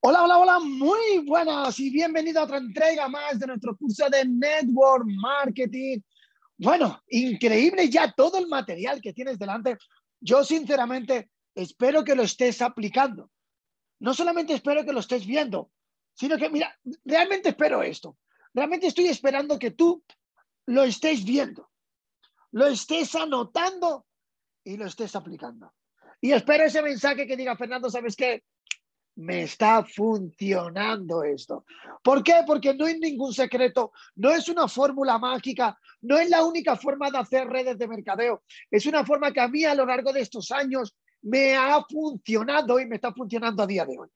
Hola, hola, hola, muy buenas y bienvenido a otra entrega más de nuestro curso de Network Marketing. Bueno, increíble ya todo el material que tienes delante. Yo sinceramente espero que lo estés aplicando. No solamente espero que lo estés viendo, sino que, mira, realmente espero esto. Realmente estoy esperando que tú lo estés viendo, lo estés anotando y lo estés aplicando. Y espero ese mensaje que diga, Fernando, ¿sabes qué? Me está funcionando esto. ¿Por qué? Porque no hay ningún secreto, no es una fórmula mágica, no es la única forma de hacer redes de mercadeo. Es una forma que a mí a lo largo de estos años me ha funcionado y me está funcionando a día de hoy.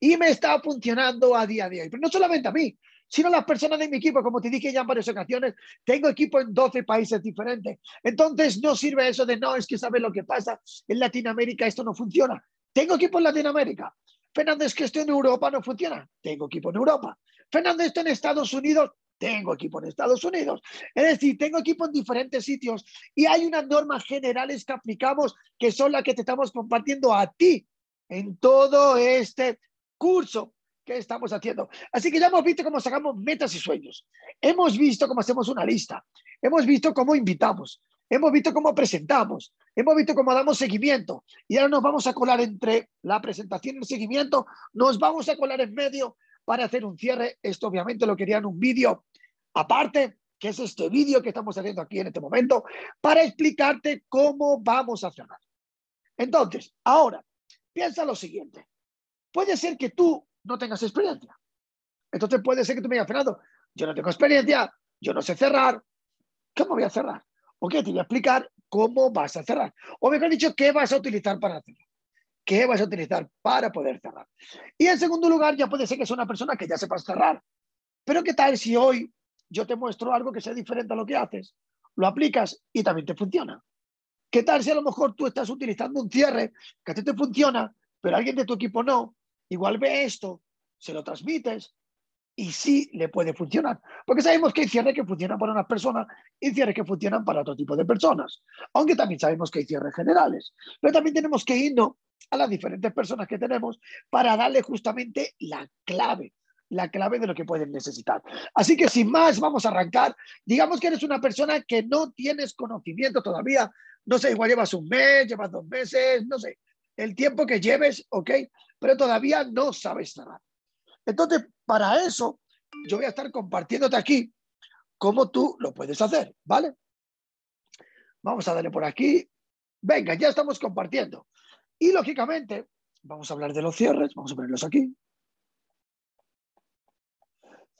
Y me está funcionando a día de hoy. Pero no solamente a mí, sino a las personas de mi equipo. Como te dije ya en varias ocasiones, tengo equipo en 12 países diferentes. Entonces no sirve eso de no, es que sabes lo que pasa. En Latinoamérica esto no funciona. Tengo equipo en Latinoamérica. Fernando, que esto en Europa no funciona. Tengo equipo en Europa. Fernando, esto en Estados Unidos. Tengo equipo en Estados Unidos. Es decir, tengo equipo en diferentes sitios y hay unas normas generales que aplicamos que son las que te estamos compartiendo a ti en todo este curso que estamos haciendo. Así que ya hemos visto cómo sacamos metas y sueños. Hemos visto cómo hacemos una lista. Hemos visto cómo invitamos. Hemos visto cómo presentamos, hemos visto cómo damos seguimiento y ahora nos vamos a colar entre la presentación y el seguimiento, nos vamos a colar en medio para hacer un cierre. Esto obviamente lo querían un vídeo aparte, que es este vídeo que estamos haciendo aquí en este momento, para explicarte cómo vamos a cerrar. Entonces, ahora, piensa lo siguiente. Puede ser que tú no tengas experiencia. Entonces puede ser que tú me digas, Fernando, yo no tengo experiencia, yo no sé cerrar, ¿cómo voy a cerrar? Ok, te voy a explicar cómo vas a cerrar. O mejor dicho, qué vas a utilizar para cerrar. ¿Qué vas a utilizar para poder cerrar? Y en segundo lugar, ya puede ser que sea una persona que ya sepas cerrar. Pero ¿qué tal si hoy yo te muestro algo que sea diferente a lo que haces? Lo aplicas y también te funciona. ¿Qué tal si a lo mejor tú estás utilizando un cierre que a ti te funciona, pero alguien de tu equipo no? Igual ve esto, se lo transmites y sí le puede funcionar. Porque sabemos que hay cierres que funcionan para unas personas y cierres que funcionan para otro tipo de personas. Aunque también sabemos que hay cierres generales. Pero también tenemos que irnos a las diferentes personas que tenemos para darle justamente la clave la clave de lo que pueden necesitar. Así que sin más, vamos a arrancar. Digamos que eres una persona que no tienes conocimiento todavía. No sé, igual llevas un mes, llevas dos meses, no sé, el tiempo que lleves, ¿ok? Pero todavía no sabes cerrar. Entonces, para eso, yo voy a estar compartiéndote aquí cómo tú lo puedes hacer, ¿vale? Vamos a darle por aquí. Venga, ya estamos compartiendo. Y lógicamente, vamos a hablar de los cierres, vamos a ponerlos aquí.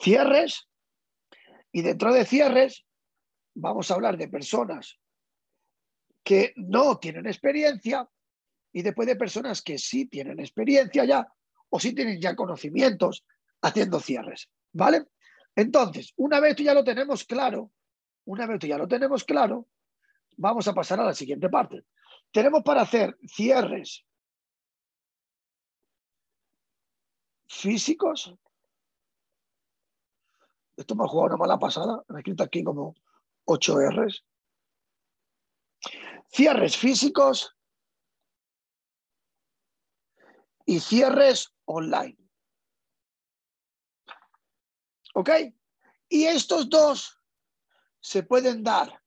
Cierres. Y dentro de cierres, vamos a hablar de personas que no tienen experiencia y después de personas que sí tienen experiencia ya o si tienen ya conocimientos haciendo cierres, ¿vale? Entonces, una vez que ya lo tenemos claro, una vez que ya lo tenemos claro, vamos a pasar a la siguiente parte. Tenemos para hacer cierres físicos. Esto me ha jugado una mala pasada. Me he escrito aquí como 8 R's. Cierres físicos y cierres online. ¿Ok? Y estos dos se pueden dar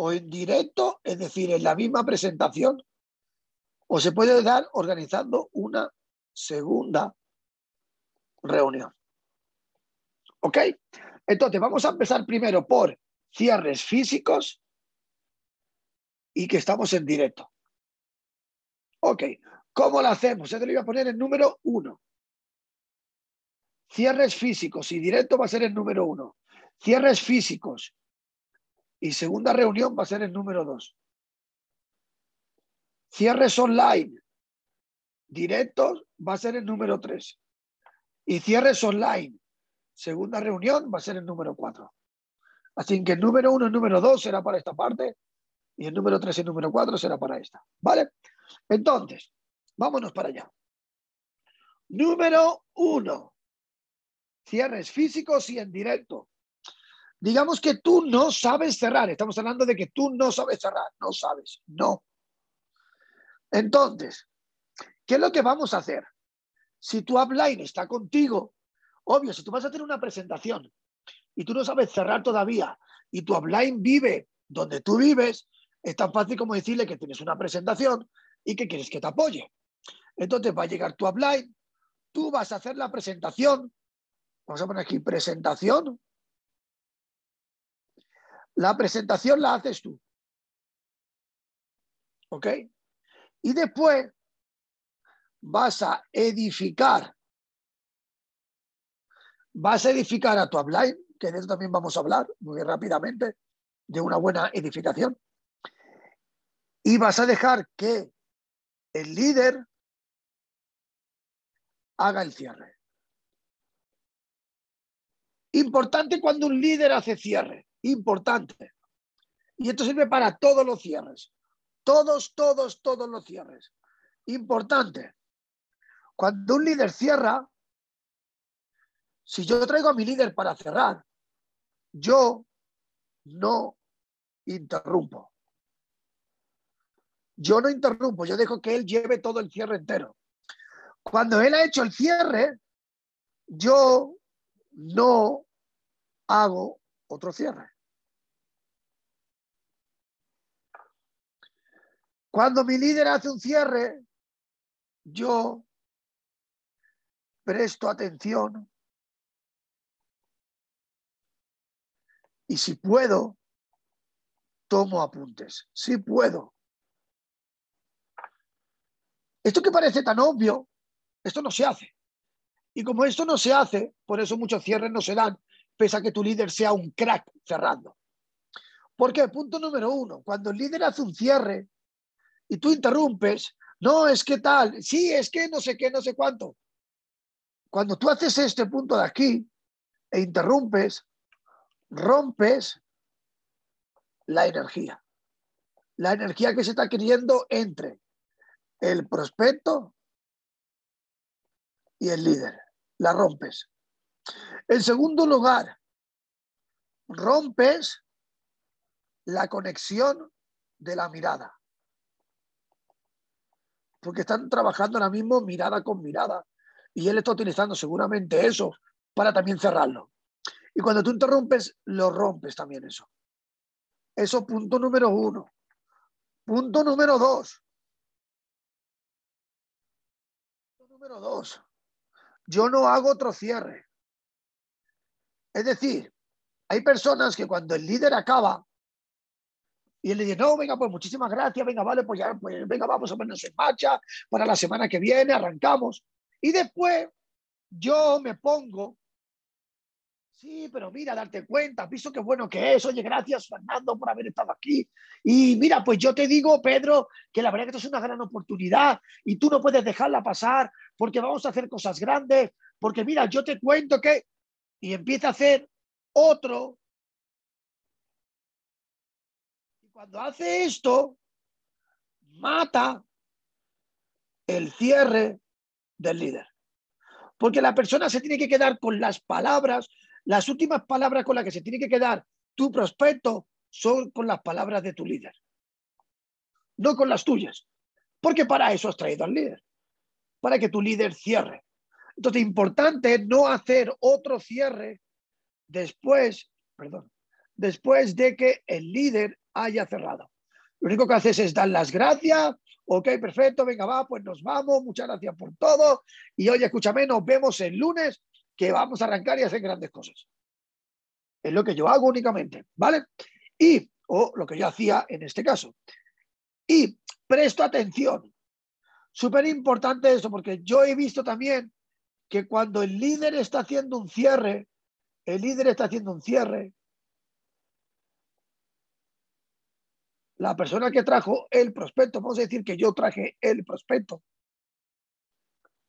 o en directo, es decir, en la misma presentación, o se puede dar organizando una segunda reunión. ¿Ok? Entonces, vamos a empezar primero por cierres físicos y que estamos en directo. Ok, ¿cómo lo hacemos? Yo te lo voy a poner en número uno. Cierres físicos y directo va a ser el número uno. Cierres físicos y segunda reunión va a ser el número dos. Cierres online, directos va a ser el número tres. Y cierres online, segunda reunión va a ser el número cuatro. Así que el número uno y el número dos será para esta parte y el número tres y el número cuatro será para esta. ¿Vale? Entonces, vámonos para allá. Número uno, cierres físicos y en directo. Digamos que tú no sabes cerrar. Estamos hablando de que tú no sabes cerrar. No sabes, no. Entonces, ¿qué es lo que vamos a hacer? si tu upline está contigo, obvio, si tú vas a hacer una presentación y tú no sabes cerrar todavía y tu upline vive donde tú vives, es tan fácil como decirle que tienes una presentación y que quieres que te apoye. Entonces va a llegar tu upline, tú vas a hacer la presentación. Vamos a poner aquí presentación. La presentación la haces tú. ¿Ok? Y después vas a edificar. Vas a edificar a tu upline, que de eso también vamos a hablar muy rápidamente, de una buena edificación. Y vas a dejar que el líder haga el cierre. Importante cuando un líder hace cierre. Importante. Y esto sirve para todos los cierres. Todos, todos, todos los cierres. Importante. Cuando un líder cierra, si yo traigo a mi líder para cerrar, yo no interrumpo. Yo no interrumpo, yo dejo que él lleve todo el cierre entero. Cuando él ha hecho el cierre, yo no hago otro cierre. Cuando mi líder hace un cierre, yo presto atención y si puedo, tomo apuntes. Si puedo. Esto que parece tan obvio, esto no se hace. Y como esto no se hace, por eso muchos cierres no se dan, pese a que tu líder sea un crack cerrando. ¿Por qué? Punto número uno, cuando el líder hace un cierre y tú interrumpes, no, es que tal, sí, es que no sé qué, no sé cuánto. Cuando tú haces este punto de aquí e interrumpes, rompes la energía. La energía que se está creando entre el prospecto y el líder. La rompes. En segundo lugar, rompes la conexión de la mirada. Porque están trabajando ahora mismo mirada con mirada. Y él está utilizando seguramente eso para también cerrarlo. Y cuando tú interrumpes, lo rompes también eso. Eso punto número uno. Punto número dos. Punto número dos yo no hago otro cierre. Es decir, hay personas que cuando el líder acaba y él le dice, no, venga, pues muchísimas gracias, venga, vale, pues ya, pues venga, vamos a ponernos en marcha para la semana que viene, arrancamos. Y después yo me pongo, sí, pero mira, darte cuenta, visto qué bueno que es, oye, gracias Fernando por haber estado aquí. Y mira, pues yo te digo, Pedro, que la verdad que esto es una gran oportunidad y tú no puedes dejarla pasar porque vamos a hacer cosas grandes, porque mira, yo te cuento que... Y empieza a hacer otro. Y cuando hace esto, mata el cierre del líder. Porque la persona se tiene que quedar con las palabras, las últimas palabras con las que se tiene que quedar tu prospecto son con las palabras de tu líder, no con las tuyas. Porque para eso has traído al líder para que tu líder cierre. Entonces, importante no hacer otro cierre después, perdón, después de que el líder haya cerrado. Lo único que haces es dar las gracias. Ok, perfecto, venga, va, pues nos vamos. Muchas gracias por todo. Y oye, escúchame, nos vemos el lunes que vamos a arrancar y hacer grandes cosas. Es lo que yo hago únicamente, ¿vale? Y, o lo que yo hacía en este caso. Y presto atención Súper importante eso, porque yo he visto también que cuando el líder está haciendo un cierre, el líder está haciendo un cierre, la persona que trajo el prospecto, vamos a decir que yo traje el prospecto,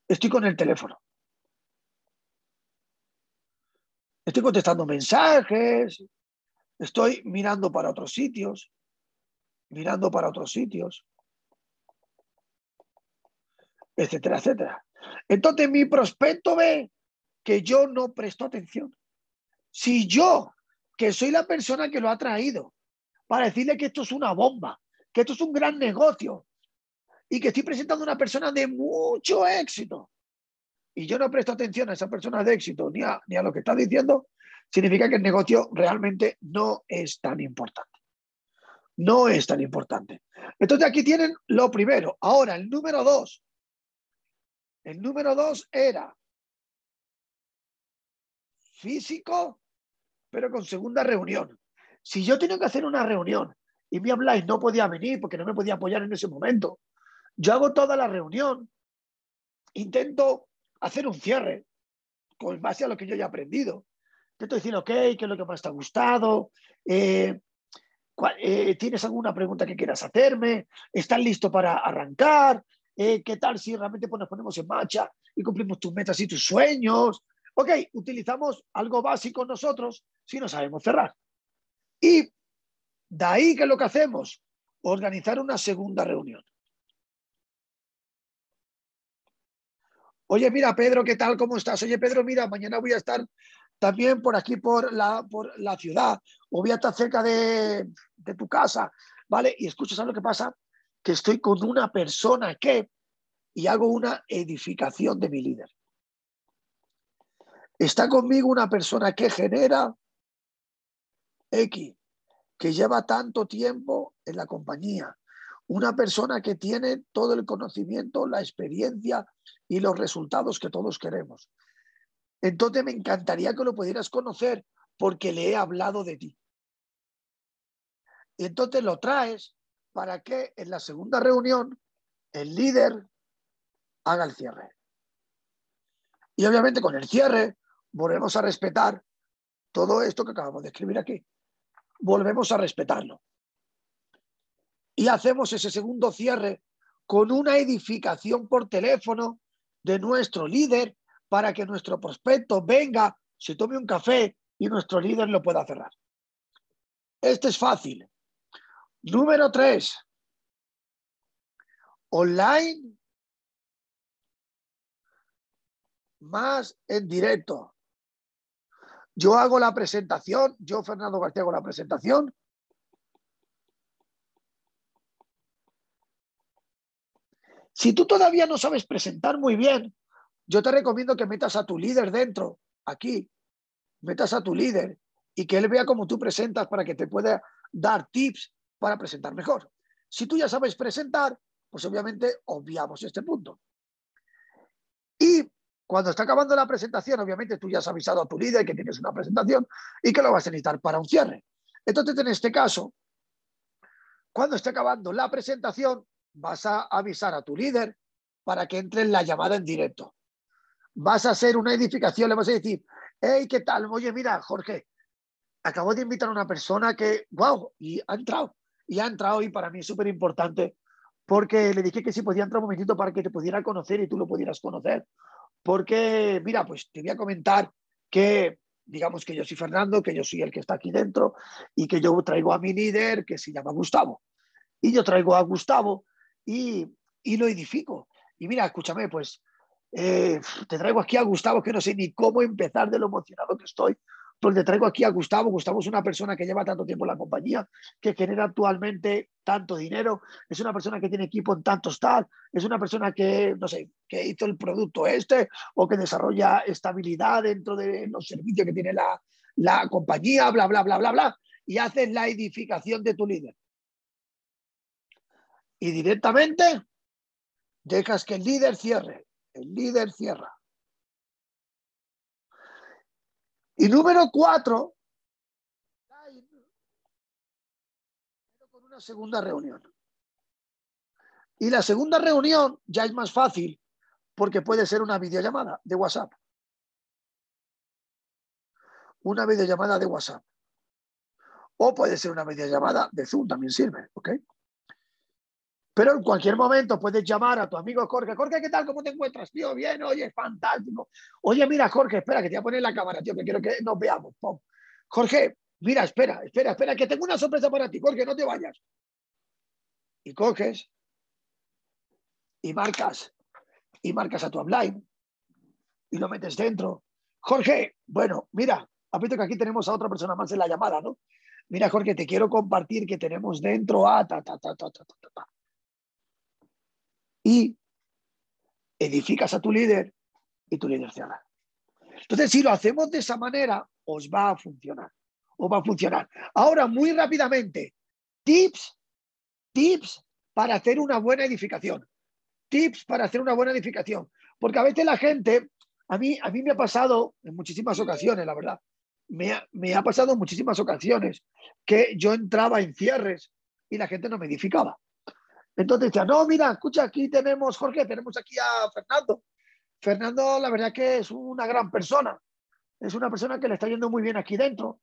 estoy con el teléfono. Estoy contestando mensajes, estoy mirando para otros sitios, mirando para otros sitios etcétera, etcétera. Entonces mi prospecto ve que yo no presto atención. Si yo, que soy la persona que lo ha traído, para decirle que esto es una bomba, que esto es un gran negocio y que estoy presentando a una persona de mucho éxito, y yo no presto atención a esa persona de éxito ni a, ni a lo que está diciendo, significa que el negocio realmente no es tan importante. No es tan importante. Entonces aquí tienen lo primero. Ahora, el número dos. El número dos era físico, pero con segunda reunión. Si yo tengo que hacer una reunión y mi habláis no podía venir porque no me podía apoyar en ese momento, yo hago toda la reunión, intento hacer un cierre con base a lo que yo ya he aprendido. Intento decir, ok, ¿qué es lo que más te ha gustado? Eh, eh, ¿Tienes alguna pregunta que quieras hacerme? ¿Estás listo para arrancar? Eh, ¿Qué tal si realmente pues, nos ponemos en marcha y cumplimos tus metas y tus sueños? Ok, utilizamos algo básico nosotros si no sabemos cerrar. Y de ahí que lo que hacemos, organizar una segunda reunión. Oye, mira, Pedro, ¿qué tal? ¿Cómo estás? Oye, Pedro, mira, mañana voy a estar también por aquí, por la, por la ciudad, o voy a estar cerca de, de tu casa, ¿vale? Y escucha, ¿sabes lo que pasa? Que estoy con una persona que, y hago una edificación de mi líder. Está conmigo una persona que genera X, que lleva tanto tiempo en la compañía. Una persona que tiene todo el conocimiento, la experiencia y los resultados que todos queremos. Entonces me encantaría que lo pudieras conocer porque le he hablado de ti. Y entonces lo traes para que en la segunda reunión el líder haga el cierre. Y obviamente con el cierre volvemos a respetar todo esto que acabamos de escribir aquí. Volvemos a respetarlo. Y hacemos ese segundo cierre con una edificación por teléfono de nuestro líder para que nuestro prospecto venga, se tome un café y nuestro líder lo pueda cerrar. Este es fácil. Número tres. Online más en directo. Yo hago la presentación, yo Fernando García hago la presentación. Si tú todavía no sabes presentar muy bien, yo te recomiendo que metas a tu líder dentro, aquí, metas a tu líder y que él vea cómo tú presentas para que te pueda dar tips para presentar mejor. Si tú ya sabes presentar, pues obviamente obviamos este punto. Y cuando está acabando la presentación, obviamente tú ya has avisado a tu líder que tienes una presentación y que lo vas a necesitar para un cierre. Entonces, en este caso, cuando esté acabando la presentación, vas a avisar a tu líder para que entre en la llamada en directo. Vas a hacer una edificación, le vas a decir, hey, ¿qué tal? Oye, mira, Jorge, acabo de invitar a una persona que, wow, y ha entrado, y ha entrado y para mí es súper importante porque le dije que si podía entrar un momentito para que te pudiera conocer y tú lo pudieras conocer porque, mira, pues te voy a comentar que, digamos que yo soy Fernando, que yo soy el que está aquí dentro y que yo traigo a mi líder que se llama Gustavo. Y yo traigo a Gustavo y, lo edifico. Y mira, escúchame, pues eh, te traigo aquí a Gustavo que no sé ni cómo empezar de lo emocionado que estoy porque traigo aquí a Gustavo. Gustavo es una persona que lleva tanto tiempo en la compañía, que genera actualmente tanto dinero, es una persona que tiene equipo en tantos tal, es una persona que, no sé, que hizo el producto este o que desarrolla estabilidad dentro de los servicios que tiene la, la compañía, bla, bla, bla, bla, bla, y haces la edificación de tu líder. Y directamente dejas que el líder cierre. El líder cierra. Y número cuatro, con una segunda reunión. Y la segunda reunión ya es más fácil porque puede ser una videollamada de WhatsApp. Una videollamada de WhatsApp. O puede ser una videollamada de Zoom, también sirve, ¿ok? Pero en cualquier momento puedes llamar a tu amigo Jorge. Jorge, ¿qué tal? ¿Cómo te encuentras, tío? Bien, oye, fantástico. Oye, mira, Jorge, espera, que te voy a poner la cámara, tío, que quiero que nos veamos. Jorge, mira, espera, espera, espera, que tengo una sorpresa para ti. Jorge, no te vayas. Y coges y marcas, y marcas a tu upline y lo metes dentro. Jorge, bueno, mira, visto que aquí tenemos a otra persona más en la llamada, ¿no? Mira, Jorge, te quiero compartir que tenemos dentro a ta, ta, ta, ta, ta, ta, ta y edificas a tu líder y tu líder cierra. Entonces, si lo hacemos de esa manera, os va a funcionar. Os va a funcionar. Ahora, muy rápidamente, tips, tips para hacer una buena edificación. Tips para hacer una buena edificación. Porque a veces la gente, a mí, a mí me ha pasado en muchísimas ocasiones, la verdad, me ha, me ha pasado en muchísimas ocasiones que yo entraba en cierres y la gente no me edificaba. Entonces decía, no, mira, escucha, aquí tenemos, Jorge, tenemos aquí a Fernando. Fernando, la verdad que es una gran persona. Es una persona que le está yendo muy bien aquí dentro.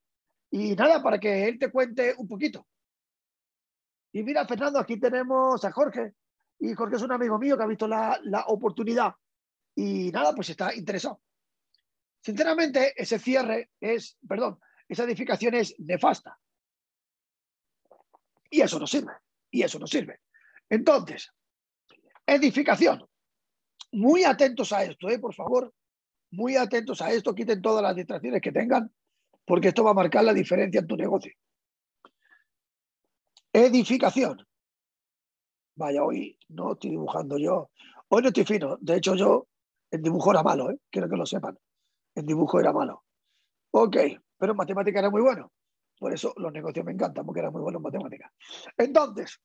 Y nada, para que él te cuente un poquito. Y mira, Fernando, aquí tenemos a Jorge. Y Jorge es un amigo mío que ha visto la, la oportunidad. Y nada, pues está interesado. Sinceramente, ese cierre es, perdón, esa edificación es nefasta. Y eso no sirve. Y eso no sirve. Entonces, edificación. Muy atentos a esto, ¿eh? por favor. Muy atentos a esto. Quiten todas las distracciones que tengan, porque esto va a marcar la diferencia en tu negocio. Edificación. Vaya, hoy no estoy dibujando yo. Hoy no estoy fino. De hecho, yo en dibujo era malo, ¿eh? quiero que lo sepan. En dibujo era malo. Ok, pero en matemática era muy bueno. Por eso los negocios me encantan, porque era muy bueno en matemática. Entonces,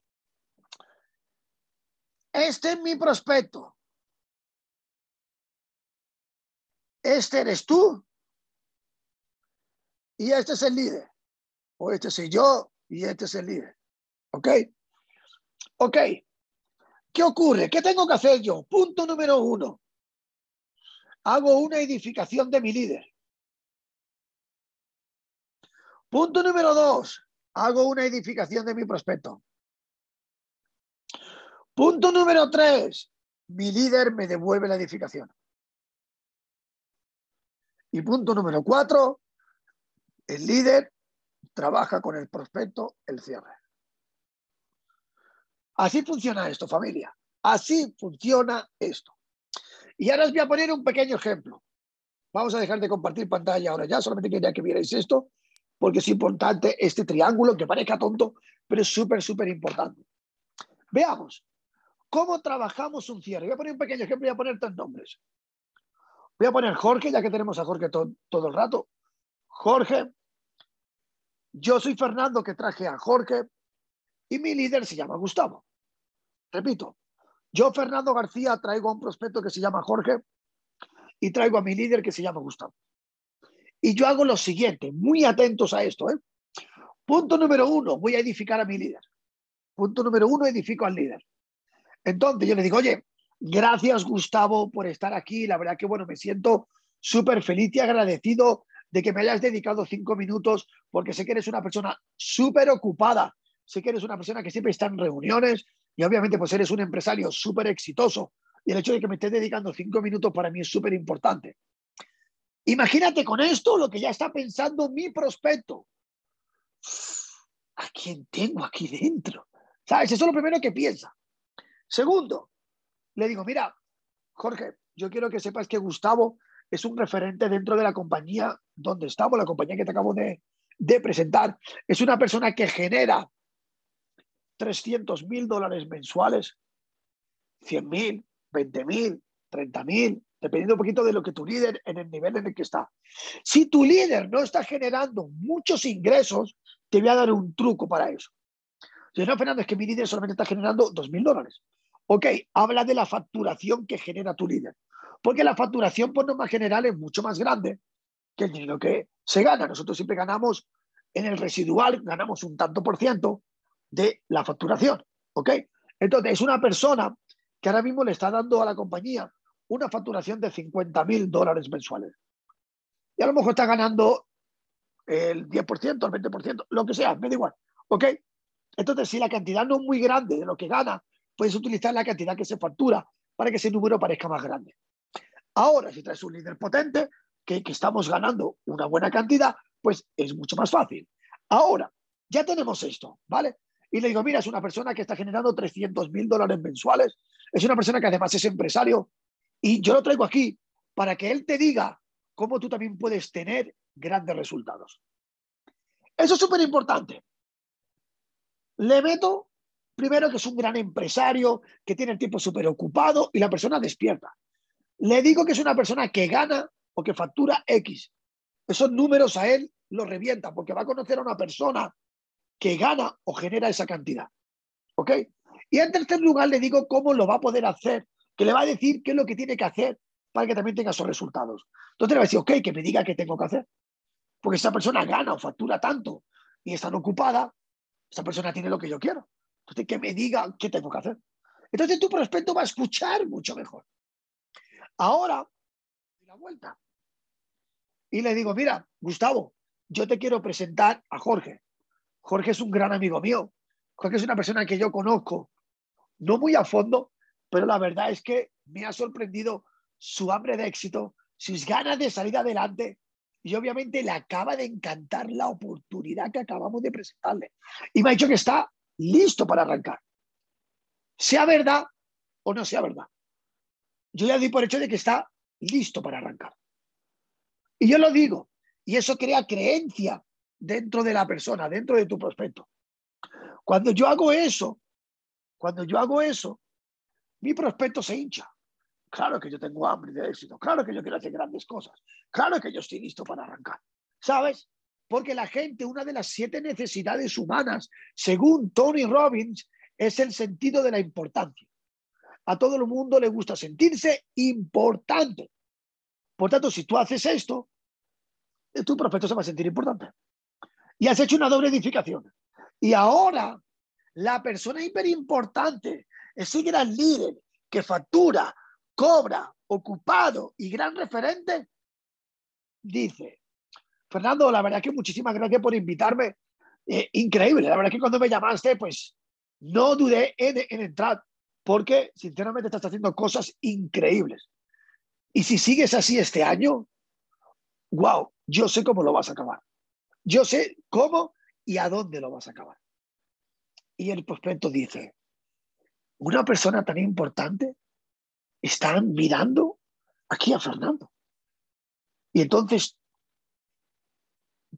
este es mi prospecto. Este eres tú. Y este es el líder. O este soy yo y este es el líder. ¿Ok? Ok. ¿Qué ocurre? ¿Qué tengo que hacer yo? Punto número uno. Hago una edificación de mi líder. Punto número dos. Hago una edificación de mi prospecto. Punto número tres. Mi líder me devuelve la edificación. Y punto número cuatro. El líder trabaja con el prospecto el cierre. Así funciona esto, familia. Así funciona esto. Y ahora os voy a poner un pequeño ejemplo. Vamos a dejar de compartir pantalla ahora ya, solamente quería que vierais esto, porque es importante este triángulo, que parezca tonto, pero es súper, súper importante. Veamos, ¿Cómo trabajamos un cierre? Voy a poner un pequeño ejemplo, voy a poner tres nombres. Voy a poner Jorge, ya que tenemos a Jorge todo el rato. Jorge. Yo soy Fernando, que traje a Jorge. Y mi líder se llama Gustavo. Repito, yo, Fernando García, traigo a un prospecto que se llama Jorge y traigo a mi líder que se llama Gustavo. Y yo hago lo siguiente, muy atentos a esto. ¿eh? Punto número uno, voy a edificar a mi líder. Punto número uno, edifico al líder. Entonces yo le digo, oye, gracias Gustavo por estar aquí. La verdad que, bueno, me siento súper feliz y agradecido de que me hayas dedicado cinco minutos porque sé que eres una persona súper ocupada. Sé que eres una persona que siempre está en reuniones y obviamente pues eres un empresario súper exitoso. Y el hecho de que me estés dedicando cinco minutos para mí es súper importante. Imagínate con esto lo que ya está pensando mi prospecto. ¿A quién tengo aquí dentro? ¿Sabes? Eso es lo primero que piensa. Segundo, le digo, mira, Jorge, yo quiero que sepas que Gustavo es un referente dentro de la compañía donde estamos, la compañía que te acabo de, presentar. Es una persona que genera 300 mil dólares mensuales, 100 mil, 20 mil, 30 mil, dependiendo un poquito de lo que tu líder en el nivel en el que está. Si tu líder no está generando muchos ingresos, te voy a dar un truco para eso. Si no, Fernando, es que mi líder solamente está generando 2 mil dólares. Ok, habla de la facturación que genera tu líder. Porque la facturación por norma general es mucho más grande que el dinero que se gana. Nosotros siempre ganamos en el residual, ganamos un tanto por ciento de la facturación. ¿Ok? Entonces, es una persona que ahora mismo le está dando a la compañía una facturación de 50 mil dólares mensuales. Y a lo mejor está ganando el 10%, el 20%, lo que sea, me da igual. ¿Ok? Entonces, si la cantidad no es muy grande de lo que gana, puedes utilizar la cantidad que se factura para que ese número parezca más grande. Ahora, si traes un líder potente, que, estamos ganando una buena cantidad, pues es mucho más fácil. Ahora, ya tenemos esto, ¿vale? Y le digo, mira, es una persona que está generando 300 mil dólares mensuales, es una persona que además es empresario, y yo lo traigo aquí para que él te diga cómo tú también puedes tener grandes resultados. Eso es súper importante. Le meto primero que es un gran empresario, que tiene el tiempo súper ocupado y la persona despierta. le digo que es una persona que gana o que factura X. Esos números a él lo revienta porque va a conocer a una persona que gana o genera esa cantidad. ¿Ok? Y en tercer lugar le digo cómo lo va a poder hacer, que le va a decir qué es lo que tiene que hacer para que también tenga esos resultados. Entonces le va a decir, ok, que me diga qué tengo que hacer. Porque esa persona gana o factura tanto y está ocupada, esa persona tiene lo que yo quiero. Entonces, que me diga qué tengo que hacer. Entonces tu prospecto va a escuchar mucho mejor. Ahora, la vuelta. Y le digo, mira, Gustavo, yo te quiero presentar a Jorge. Jorge es un gran amigo mío. Jorge es una persona que yo conozco, no muy a fondo, pero la verdad es que me ha sorprendido su hambre de éxito, sus ganas de salir adelante y obviamente le acaba de encantar la oportunidad que acabamos de presentarle. Y me ha dicho que está listo para arrancar. Sea verdad o no sea verdad yo ya di por hecho de que está listo para arrancar. Y yo lo digo, y eso crea creencia dentro de la persona, dentro de tu prospecto. Cuando yo hago eso, cuando yo hago eso, mi prospecto se hincha. Claro que yo tengo hambre de éxito, claro que yo quiero hacer grandes cosas, claro que yo estoy listo para arrancar. ¿Sabes? Porque la gente, una de las siete necesidades humanas, según Tony Robbins, es el sentido de la importancia. A todo el mundo le gusta sentirse importante. Por tanto, si tú haces esto, tu prospecto se va a sentir importante. Y has hecho una doble edificación. Y ahora, la persona hiperimportante, ese gran líder que factura, cobra, ocupado y gran referente, dice, Fernando, la verdad que muchísimas gracias por invitarme. Eh, increíble, la verdad que cuando me llamaste, pues no dudé en, en entrar porque sinceramente estás haciendo cosas increíbles. Y si sigues así este año, wow, yo sé cómo lo vas a acabar. Yo sé cómo y a dónde lo vas a acabar. Y el prospecto dice, una persona tan importante está mirando aquí a Fernando. Y entonces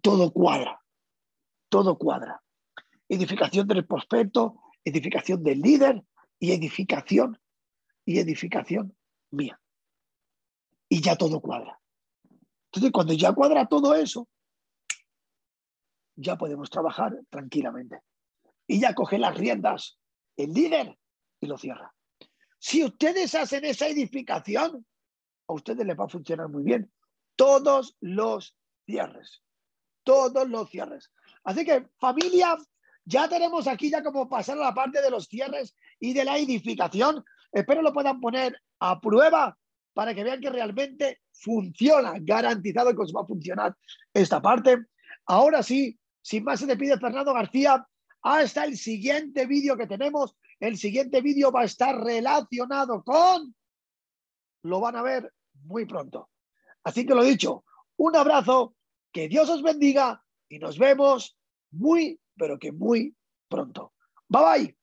todo cuadra, todo cuadra. Edificación del prospecto, edificación del líder, y edificación y edificación mía. Y ya todo cuadra. Entonces, cuando ya cuadra todo eso, ya podemos trabajar tranquilamente. Y ya coge las riendas el líder y lo cierra. Si ustedes hacen esa edificación, a ustedes les va a funcionar muy bien. Todos los cierres. Todos los cierres. Así que familia, ya tenemos aquí ya como pasar a la parte de los cierres y de la edificación. Espero lo puedan poner a prueba para que vean que realmente funciona, garantizado que os va a funcionar esta parte. Ahora sí, sin más se te pide Fernando García, hasta el siguiente vídeo que tenemos. El siguiente vídeo va a estar relacionado con... Lo van a ver muy pronto. Así que lo dicho, un abrazo, que Dios os bendiga y nos vemos muy pero que muy pronto. Bye bye.